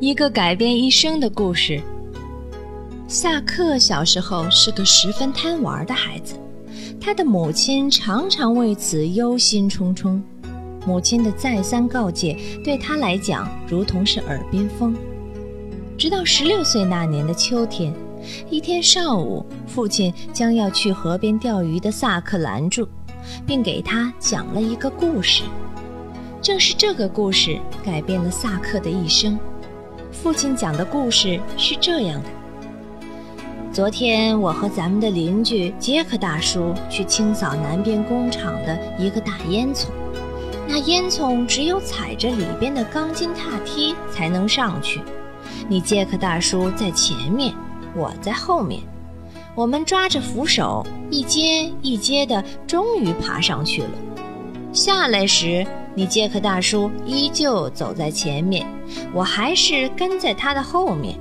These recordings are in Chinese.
一个改变一生的故事。萨克小时候是个十分贪玩的孩子，他的母亲常常为此忧心忡忡。母亲的再三告诫对他来讲如同是耳边风。直到十六岁那年的秋天，一天上午，父亲将要去河边钓鱼的萨克拦住，并给他讲了一个故事。正是这个故事改变了萨克的一生。父亲讲的故事是这样的：昨天我和咱们的邻居杰克大叔去清扫南边工厂的一个大烟囱，那烟囱只有踩着里边的钢筋踏梯才能上去。你杰克大叔在前面，我在后面，我们抓着扶手，一阶一阶的，终于爬上去了。下来时。你杰克大叔依旧走在前面，我还是跟在他的后面。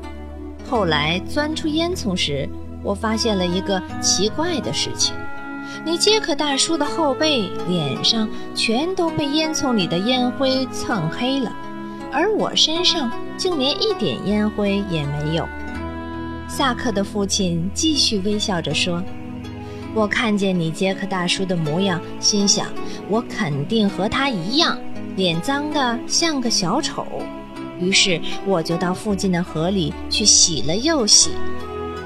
后来钻出烟囱时，我发现了一个奇怪的事情：你杰克大叔的后背、脸上全都被烟囱里的烟灰蹭黑了，而我身上竟连一点烟灰也没有。萨克的父亲继续微笑着说。我看见你杰克大叔的模样，心想我肯定和他一样，脸脏的像个小丑。于是我就到附近的河里去洗了又洗。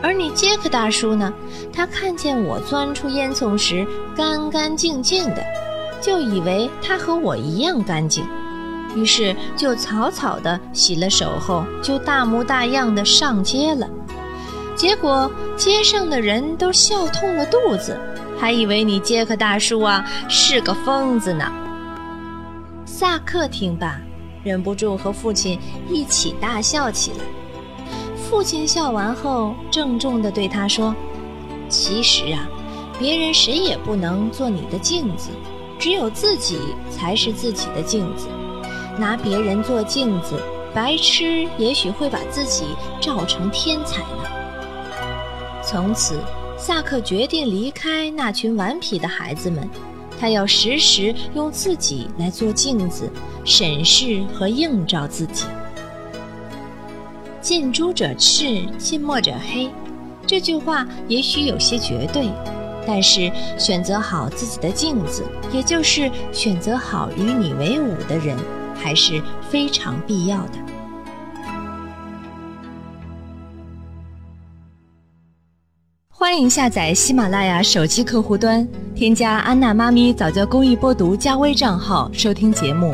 而你杰克大叔呢？他看见我钻出烟囱时干干净净的，就以为他和我一样干净，于是就草草的洗了手后，就大模大样的上街了。结果街上的人都笑痛了肚子，还以为你杰克大叔啊是个疯子呢。萨克听罢，忍不住和父亲一起大笑起来。父亲笑完后，郑重地对他说：“其实啊，别人谁也不能做你的镜子，只有自己才是自己的镜子。拿别人做镜子，白痴也许会把自己照成天才呢。”从此，萨克决定离开那群顽皮的孩子们，他要时时用自己来做镜子，审视和映照自己。近朱者赤，近墨者黑，这句话也许有些绝对，但是选择好自己的镜子，也就是选择好与你为伍的人，还是非常必要的。欢迎下载喜马拉雅手机客户端，添加安娜妈咪早教公益播读加微账号收听节目。